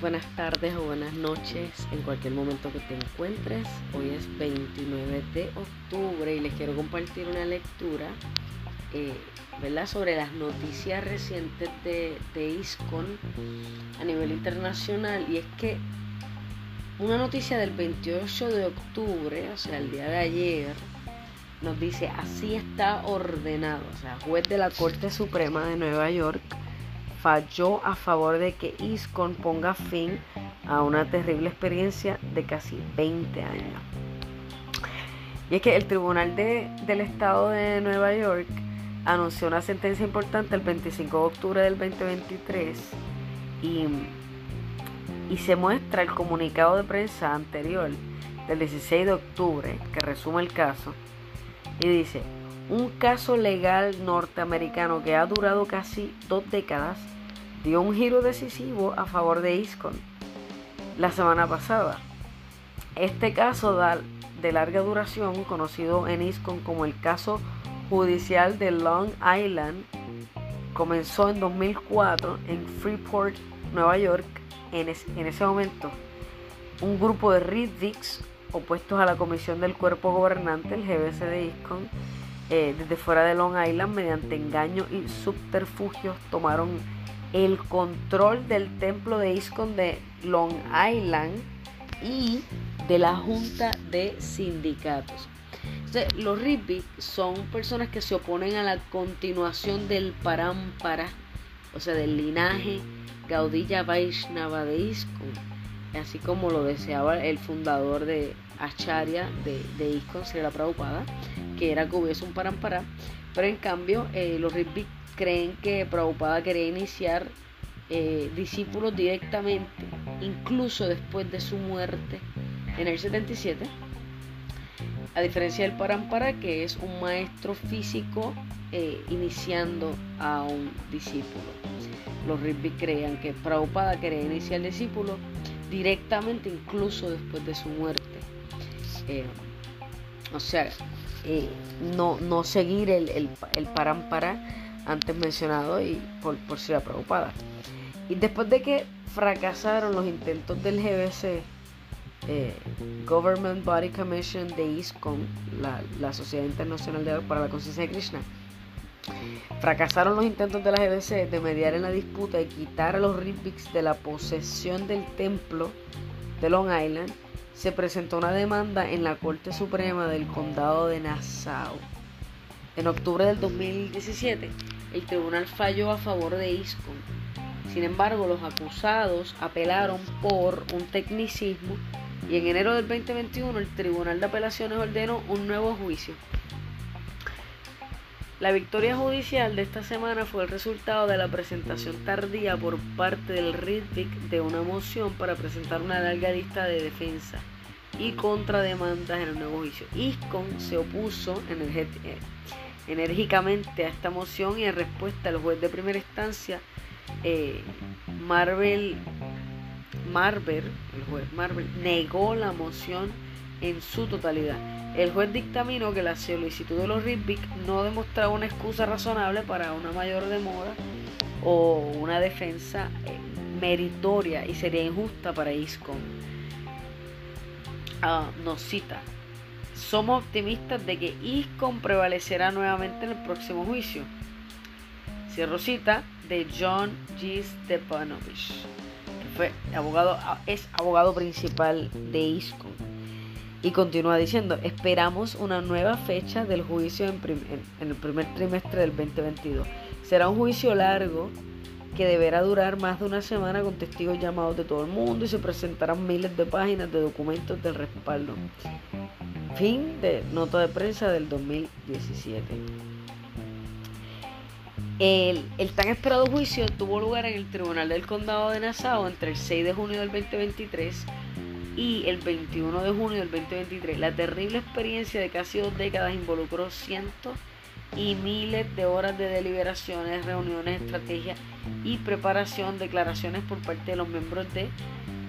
Buenas tardes o buenas noches en cualquier momento que te encuentres. Hoy es 29 de octubre y les quiero compartir una lectura eh, ¿verdad? sobre las noticias recientes de, de ISCON a nivel internacional. Y es que una noticia del 28 de octubre, o sea, el día de ayer, nos dice, así está ordenado, o sea, juez de la Corte Suprema de Nueva York falló a favor de que ISCON ponga fin a una terrible experiencia de casi 20 años. Y es que el Tribunal del Estado de Nueva York anunció una sentencia importante el 25 de octubre del 2023 y, y se muestra el comunicado de prensa anterior del 16 de octubre que resume el caso y dice, un caso legal norteamericano que ha durado casi dos décadas dio un giro decisivo a favor de ISCON la semana pasada. Este caso de larga duración, conocido en ISCON como el caso judicial de Long Island, comenzó en 2004 en Freeport, Nueva York. En, ese momento, un grupo de Riddics opuestos a la comisión del cuerpo gobernante, el GBC de ISCON, eh, desde fuera de Long Island, mediante engaño y subterfugios, tomaron el control del templo de ISKCON de Long Island y de la Junta de Sindicatos. los Ribbit son personas que se oponen a la continuación del Parampara, o sea, del linaje Gaudilla Vaishnava de ISKCON, así como lo deseaba el fundador de Acharya de, de ISKCON, Srila Prabhupada, que era que hubiese un Parampara, pero en cambio eh, los Ribbit creen que Prabhupada quería iniciar eh, discípulos directamente, incluso después de su muerte en el 77. A diferencia del Parampara, que es un maestro físico eh, iniciando a un discípulo. Los Ritvi creían que Prabhupada quería iniciar el discípulo directamente, incluso después de su muerte. Eh, o sea, no, no seguir el, el, el Parampara antes mencionado y por, por la preocupada. Y después de que fracasaron los intentos del GBC, eh, Government Body Commission de ISKCON, la, la Sociedad Internacional para la Conciencia de Krishna, fracasaron los intentos de la GBC de mediar en la disputa y quitar a los Ritviks de la posesión del templo de Long Island, se presentó una demanda en la Corte Suprema del Condado de Nassau. En octubre del 2017, el tribunal falló a favor de ISCON. Sin embargo, los acusados apelaron por un tecnicismo y en enero del 2021 el Tribunal de Apelaciones ordenó un nuevo juicio. La victoria judicial de esta semana fue el resultado de la presentación tardía por parte del RITVIC de una moción para presentar una larga lista de defensa y contrademandas en el nuevo juicio. ISCON se opuso en el enérgicamente a esta moción y en respuesta el juez de primera instancia, eh, Marvel, Marvel, el juez negó la moción en su totalidad. El juez dictaminó que la solicitud de los RITVIC no demostraba una excusa razonable para una mayor demora o una defensa eh, meritoria y sería injusta para ISCON. Ah, nos cita, somos optimistas de que ISCON prevalecerá nuevamente en el próximo juicio. Cierro cita de John G. Stepanovich, que fue abogado, es abogado principal de ISCON. Y continúa diciendo, esperamos una nueva fecha del juicio en, en el primer trimestre del 2022. Será un juicio largo que deberá durar más de una semana con testigos llamados de todo el mundo y se presentarán miles de páginas de documentos del respaldo. Fin de nota de prensa del 2017. El, tan esperado juicio tuvo lugar en el Tribunal del Condado de Nassau entre el 6 de junio del 2023 y el 21 de junio del 2023. La terrible experiencia de casi dos décadas involucró cientos y miles de horas de deliberaciones, reuniones, estrategias y preparación, declaraciones por parte de los miembros de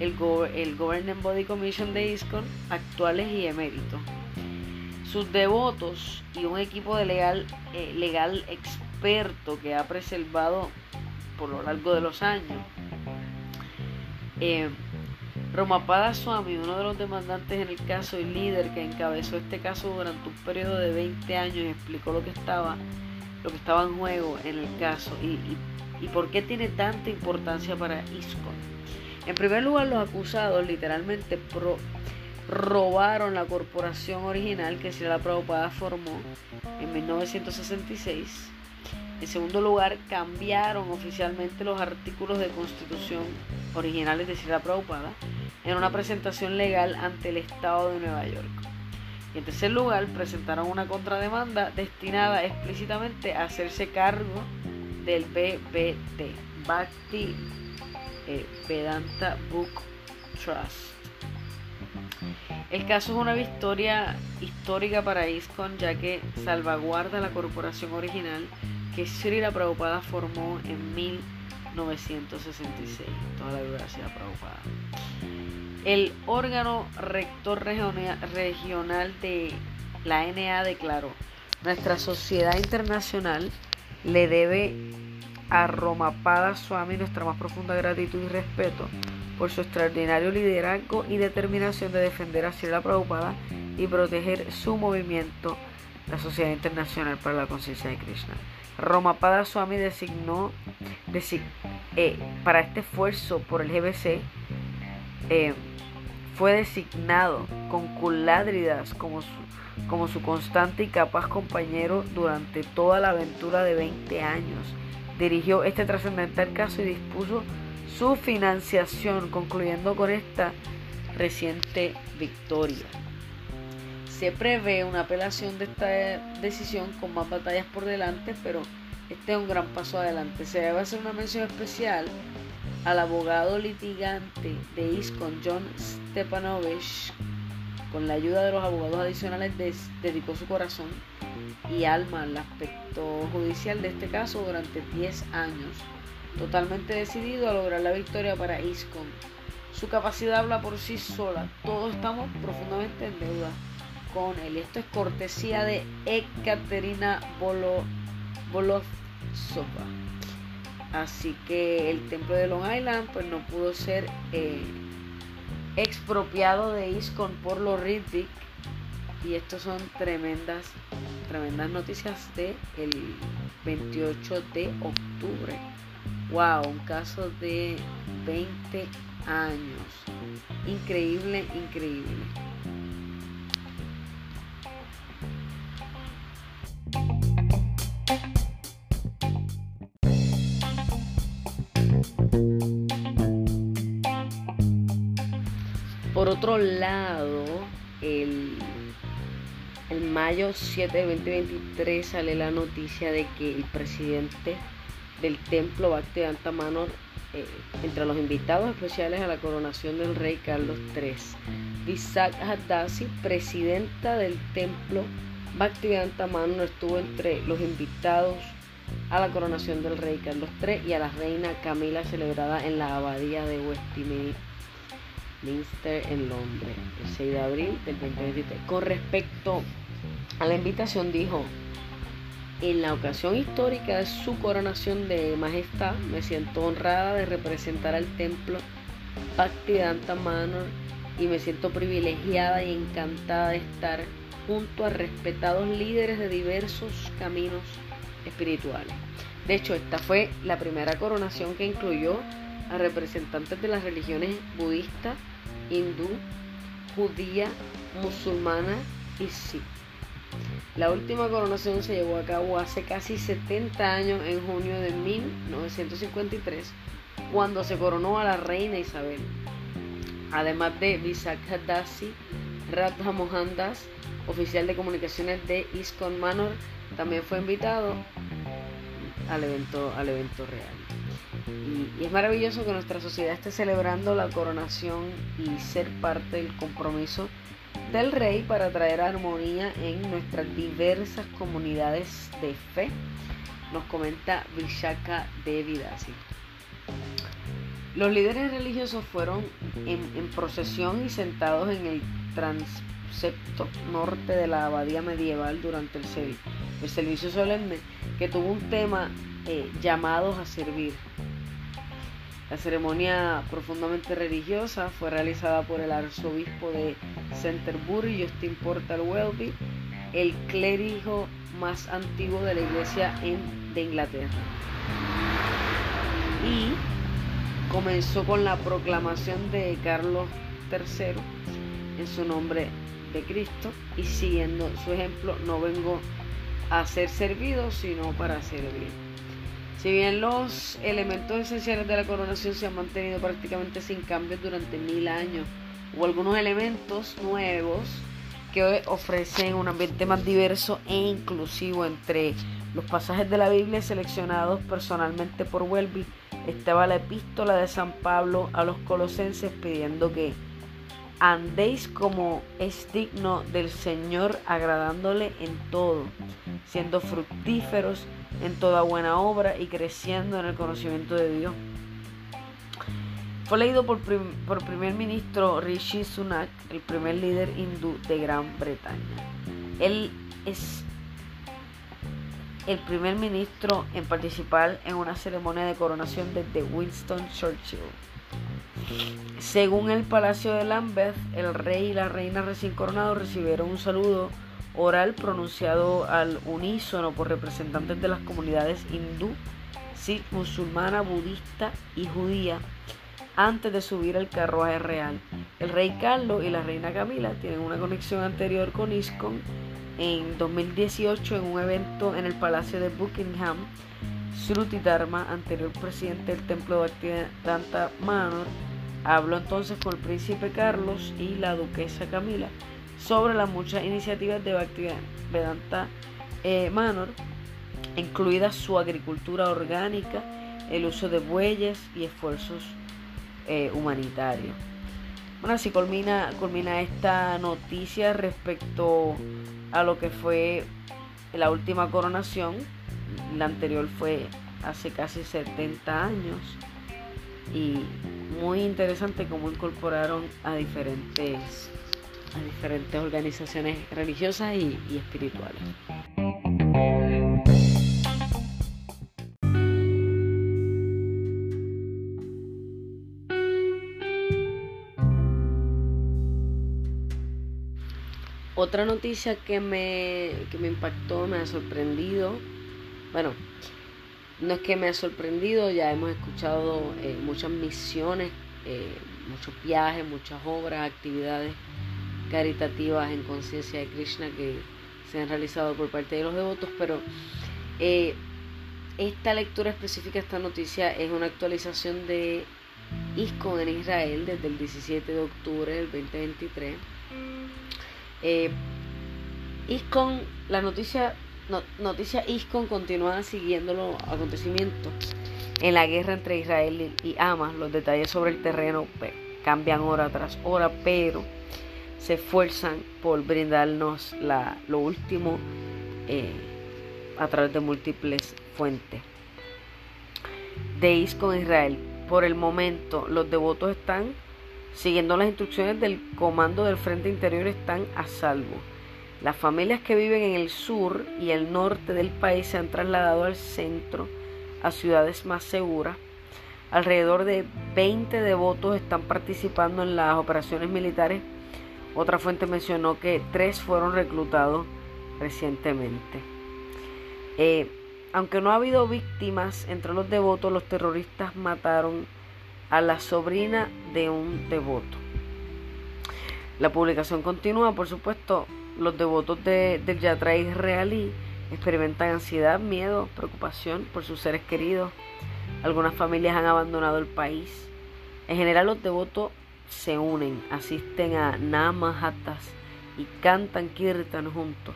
el, Governing Body Commission de ISCON, actuales y eméritos. Sus devotos y un equipo de legal, eh, legal experto que ha preservado por lo largo de los años Eh, Romapada Swami, uno de los demandantes en el caso y líder que encabezó este caso durante un periodo de 20 años y explicó lo que estaba, lo que estaba en juego en el caso y, y por qué tiene tanta importancia para ISKCON. En primer lugar, los acusados literalmente robaron la corporación original que Srila Prabhupada formó en 1966. En segundo lugar, cambiaron oficialmente los artículos de constitución originales de Srila Prabhupada en una presentación legal ante el Estado de Nueva York. Y en tercer lugar, presentaron una contrademanda destinada explícitamente a hacerse cargo del BBT, Bhakti eh, Vedanta Book Trust. El caso es una victoria histórica para ISKCON ya que salvaguarda la corporación original que Srila Prabhupada formó en 1966. Toda la gracia Prabhupada. El órgano rector regional de la NA declaró, nuestra sociedad internacional le debe a Romapada Swami nuestra más profunda gratitud y respeto por su extraordinario liderazgo y determinación de defender a Srila Prabhupada y proteger su movimiento, la Sociedad Internacional para la Conciencia de Krishna. Romapada Swami designó eh, para este esfuerzo por el GBC, eh, fue designado con Kuladridas como su, como su constante y capaz compañero durante toda la aventura de 20 años dirigió este trascendental caso y dispuso su financiación, concluyendo con esta reciente victoria. Se prevé una apelación de esta decisión con más batallas por delante, pero este es un gran paso adelante. Se debe hacer una mención especial al abogado litigante de ISCON, John Stepanovich, con la ayuda de los abogados adicionales, dedicó su corazón y alma al aspecto judicial de este caso durante 10 años, totalmente decidido a lograr la victoria para ISCON. Su capacidad habla por sí sola, todos estamos profundamente en deuda con él. Esto es cortesía de Ekaterina Bolovsova. Así que el templo de Long Island pues no pudo ser eh, expropiado de ISCON por los Riddick y estos son tremendas tremendas noticias de el 28 de octubre. Wow un caso de 20 años. Increíble increíble. Por otro lado, el, mayo 7 de 2023 sale la noticia de que el presidente del templo Bhaktivedanta Manor, eh, entre los invitados especiales a la coronación del rey Carlos III, Visakh Hadasi, presidenta del templo Bhaktivedanta Manor, estuvo entre los invitados a la coronación del rey Carlos III y a la reina Camila celebrada en la abadía de Westminster Minster en Londres, el 6 de abril del 2023. Con respecto a la invitación, dijo, en la ocasión histórica de su coronación de majestad, me siento honrada de representar al templo Bhaktivedanta Manor y me siento privilegiada y encantada de estar junto a respetados líderes de diversos caminos espirituales. De hecho, esta fue la primera coronación que incluyó a representantes de las religiones budistas, hindú, judía, musulmana y sikh. La última coronación se llevó a cabo hace casi 70 años en junio de 1953, cuando se coronó a la reina Isabel. Además de Visakha Dasi, Radha Mohandas, oficial de comunicaciones de ISKCON Manor, también fue invitado al evento, al evento real. Y, es maravilloso que nuestra sociedad esté celebrando la coronación y ser parte del compromiso del rey para traer armonía en nuestras diversas comunidades de fe, nos comenta Vishaka Devidasi. Los líderes religiosos fueron en, procesión y sentados en el transepto norte de la abadía medieval durante el, el servicio solemne que tuvo un tema eh, llamados a servir La ceremonia profundamente religiosa fue realizada por el arzobispo de Canterbury, Justin Portal Welby, el clérigo más antiguo de la iglesia de Inglaterra. Y comenzó con la proclamación de Carlos III en su nombre de Cristo y siguiendo su ejemplo no vengo a ser servido sino para servir. Si bien los elementos esenciales de la coronación se han mantenido prácticamente sin cambios durante mil años, hubo algunos elementos nuevos que ofrecen un ambiente más diverso e inclusivo entre los pasajes de la Biblia seleccionados personalmente por Welby. Estaba la epístola de San Pablo a los colosenses pidiendo que andéis como es digno del Señor agradándole en todo, siendo fructíferos en toda buena obra y creciendo en el conocimiento de Dios. Fue leído por, por primer ministro Rishi Sunak, el primer líder hindú de Gran Bretaña. Él es el primer ministro en participar en una ceremonia de coronación desde Winston Churchill. Según el Palacio de Lambeth, el rey y la reina recién coronados recibieron un saludo oral pronunciado al unísono por representantes de las comunidades hindú, sikh, musulmana, budista y judía antes de subir al carruaje real. El rey Carlos y la reina Camila tienen una conexión anterior con ISKCON. En 2018, en un evento en el Palacio de Buckingham, Sruti Dharma, anterior presidente del templo de Danta Manor, habló entonces con el príncipe Carlos y la duquesa Camila sobre las muchas iniciativas de Bhaktivedanta eh, Manor, incluida su agricultura orgánica, el uso de bueyes y esfuerzos eh, humanitarios. Bueno, así culmina, culmina esta noticia respecto a lo que fue la última coronación. La anterior fue hace casi 70 años y muy interesante cómo incorporaron a diferentes a diferentes organizaciones religiosas y, espirituales. Otra noticia que me, que me impactó, me ha sorprendido, bueno, no es que me ha sorprendido, ya hemos escuchado eh, muchas misiones, eh, muchos viajes, muchas obras, actividades caritativas en conciencia de Krishna que se han realizado por parte de los devotos, pero eh, esta lectura específica, esta noticia, es una actualización de ISCON en Israel desde el 17 de octubre del 2023. Eh, ISCON, la noticia, noticia ISCON continúa siguiendo los acontecimientos en la guerra entre Israel y Hamas. Los detalles sobre el terreno pues, cambian hora tras hora, pero se esfuerzan por brindarnos la, lo último eh, a través de múltiples fuentes. De con Israel. Por el momento, los devotos están siguiendo las instrucciones del comando del Frente Interior, están a salvo. Las familias que viven en el sur y el norte del país se han trasladado al centro, a ciudades más seguras. Alrededor de 20 devotos están participando en las operaciones militares otra fuente mencionó que tres fueron reclutados recientemente. Eh, aunque no ha habido víctimas entre los devotos, los terroristas mataron a la sobrina de un devoto. La publicación continúa, por supuesto, los devotos del Yatra israelí experimentan ansiedad, miedo, preocupación por sus seres queridos. Algunas familias han abandonado el país. En general los devotos se unen, asisten a Namahatas y cantan kirtan juntos.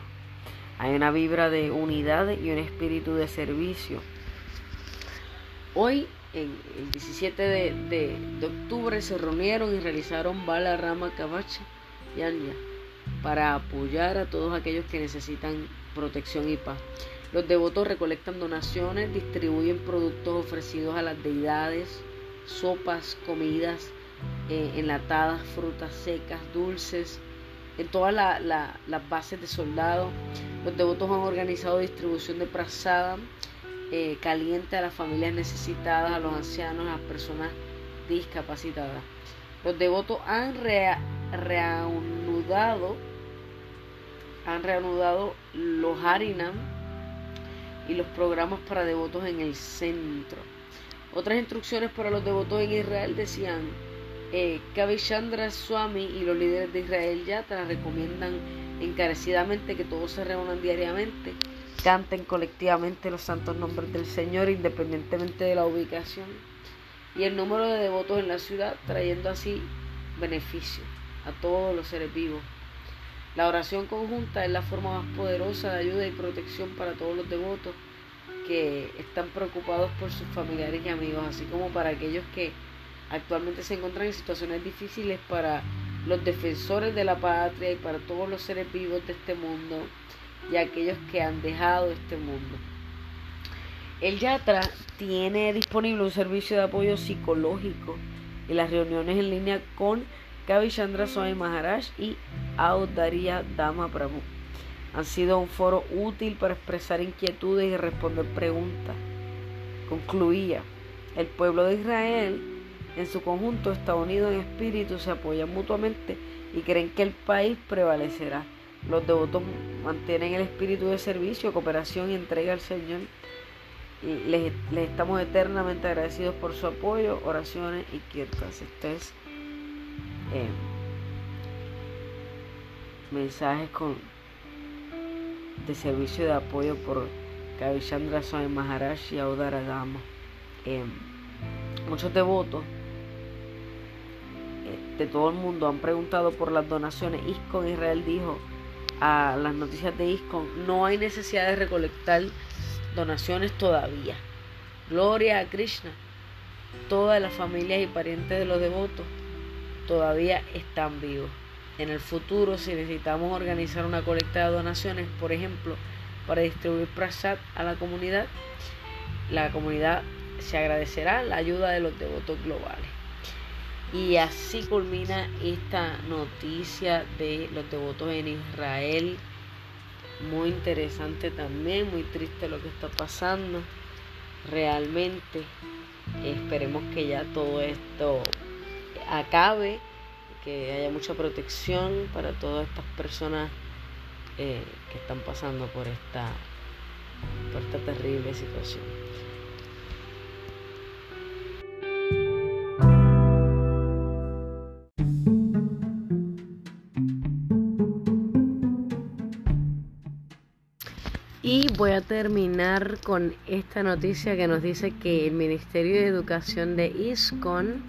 Hay una vibra de unidad y un espíritu de servicio. Hoy, el 17 de, octubre, se reunieron y realizaron Bala Rama Kavacha Yanya para apoyar a todos aquellos que necesitan protección y paz. Los devotos recolectan donaciones, distribuyen productos ofrecidos a las deidades, sopas, comidas, eh, enlatadas, frutas secas, dulces, en todas las bases de soldados. Los devotos han organizado distribución de prasada eh, caliente a las familias necesitadas, a los ancianos, a las personas discapacitadas. Los devotos han reanudado, han reanudado los Harinam y los programas para devotos en el centro. Otras instrucciones para los devotos en Israel decían, eh, Kavishandra Swami y los líderes de Israel Yatra recomiendan encarecidamente que todos se reúnan diariamente, canten colectivamente los santos nombres del Señor independientemente de la ubicación y el número de devotos en la ciudad, trayendo así beneficio a todos los seres vivos. La oración conjunta es la forma más poderosa de ayuda y protección para todos los devotos que están preocupados por sus familiares y amigos, así como para aquellos que actualmente se encuentran en situaciones difíciles, para los defensores de la patria y para todos los seres vivos de este mundo y aquellos que han dejado este mundo. El Yatra tiene disponible un servicio de apoyo psicológico y las reuniones en línea con Chandra Swami Maharaj y Audaria Dama Prabhu han sido un foro útil para expresar inquietudes y responder preguntas. Concluía, el pueblo de Israel en su conjunto está unido en espíritu, se apoyan mutuamente y creen que el país prevalecerá. Los devotos mantienen el espíritu de servicio, cooperación y entrega al Señor. Y les, estamos eternamente agradecidos por su apoyo, oraciones y kirtas. Este es eh, mensajes con, de servicio de apoyo por Kavishandra Swami y Audara Dama. Eh, muchos devotos de todo el mundo han preguntado por las donaciones. ISKCON Israel dijo a las noticias de ISKCON, no hay necesidad de recolectar donaciones todavía. Gloria a Krishna. Todas las familias y parientes de los devotos todavía están vivos. En el futuro, si necesitamos organizar una colecta de donaciones, por ejemplo, para distribuir prasad a la comunidad, la comunidad se agradecerá la ayuda de los devotos globales. Y así culmina esta noticia de los devotos en Israel. Muy interesante también, muy triste lo que está pasando. Realmente esperemos que ya todo esto acabe que haya mucha protección para todas estas personas eh, que están pasando por esta, por esta terrible situación. Terminar con esta noticia que nos dice que el Ministerio de Educación de ISCON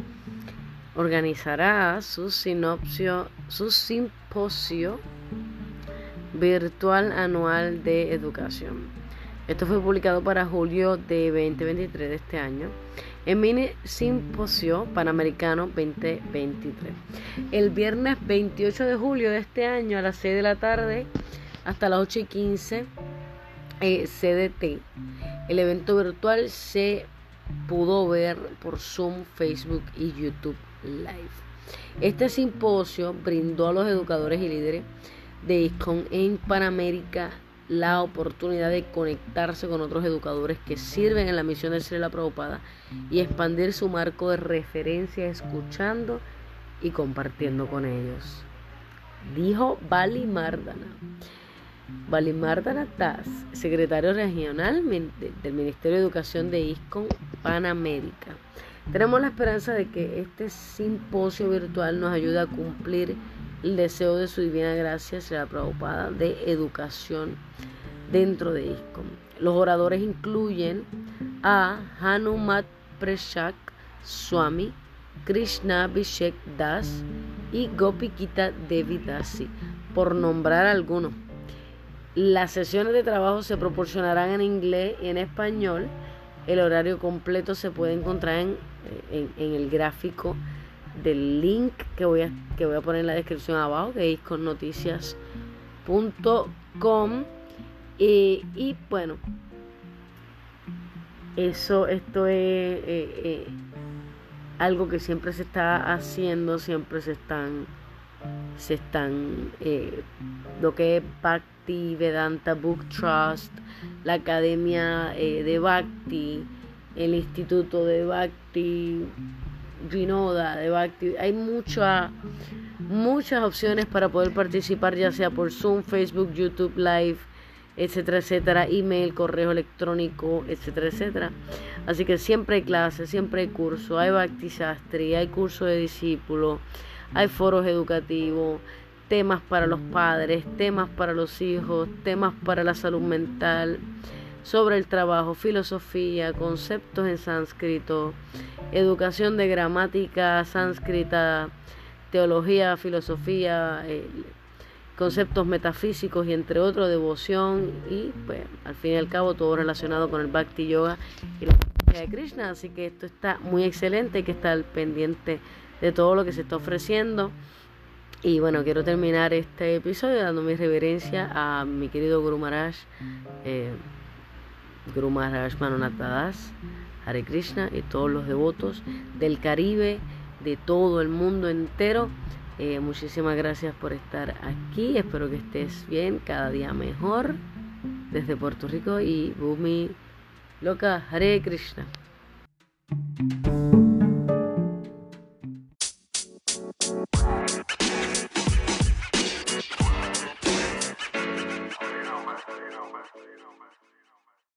organizará su, sinopsio, su simposio virtual anual de educación. Esto fue publicado para julio de 2023 de este año. El mini simposio panamericano 2023. El viernes 28 de julio de este año a las 6 de la tarde hasta las 8 y 15 eh, CDT. El evento virtual se pudo ver por Zoom, Facebook y YouTube. Live. Este simposio brindó a los educadores y líderes de ISCON en Panamérica la oportunidad de conectarse con otros educadores que sirven en la misión de ser la Prabhupada y expandir su marco de referencia escuchando y compartiendo con ellos. Dijo Bali Mardana. Bali Mardana Tas, secretario regional del Ministerio de Educación de ISCON Panamérica. Tenemos la esperanza de que este simposio virtual nos ayude a cumplir el deseo de su divina gracia, será Prabhupada, de educación dentro de ISKCON. Los oradores incluyen a Hanumat Preshak Swami, Krishna Vishek Das y Gopikita Devi Dasi, por nombrar algunos. Las sesiones de trabajo se proporcionarán en inglés y en español. El horario completo se puede encontrar en en, el gráfico del link que voy a, que voy a poner en la descripción abajo, que es con noticias.com. Y, y, bueno, eso, esto es eh, eh, algo que siempre se está haciendo, siempre se están se están eh, lo que es Bhakti Vedanta Book Trust, la Academia eh, de Bhakti, el Instituto de Bhakti, Vinoda de Bhakti. Hay mucha, muchas opciones para poder participar, ya sea por Zoom, Facebook, YouTube Live, etcétera, etcétera, email, correo electrónico, etcétera, etcétera. Así que siempre hay clases, siempre hay cursos, hay Bhakti Sastri, hay curso de discípulos hay foros educativos, temas para los padres, temas para los hijos, temas para la salud mental, sobre el trabajo, filosofía, conceptos en sánscrito, educación de gramática sánscrita, teología, filosofía, eh, conceptos metafísicos y entre otros, devoción y pues al fin y al cabo todo relacionado con el Bhakti Yoga y la de Krishna. Así que esto está muy excelente, hay que estar pendiente de todo lo que se está ofreciendo. Y bueno, quiero terminar este episodio dando mi reverencia a mi querido Guru Maharaj, eh, Guru Maharaj Manonatadas, Hare Krishna y todos los devotos del Caribe, de todo el mundo entero. Eh, muchísimas gracias por estar aquí. Espero que estés bien, cada día mejor. Desde Puerto Rico y Bumi Loca, Hare Krishna.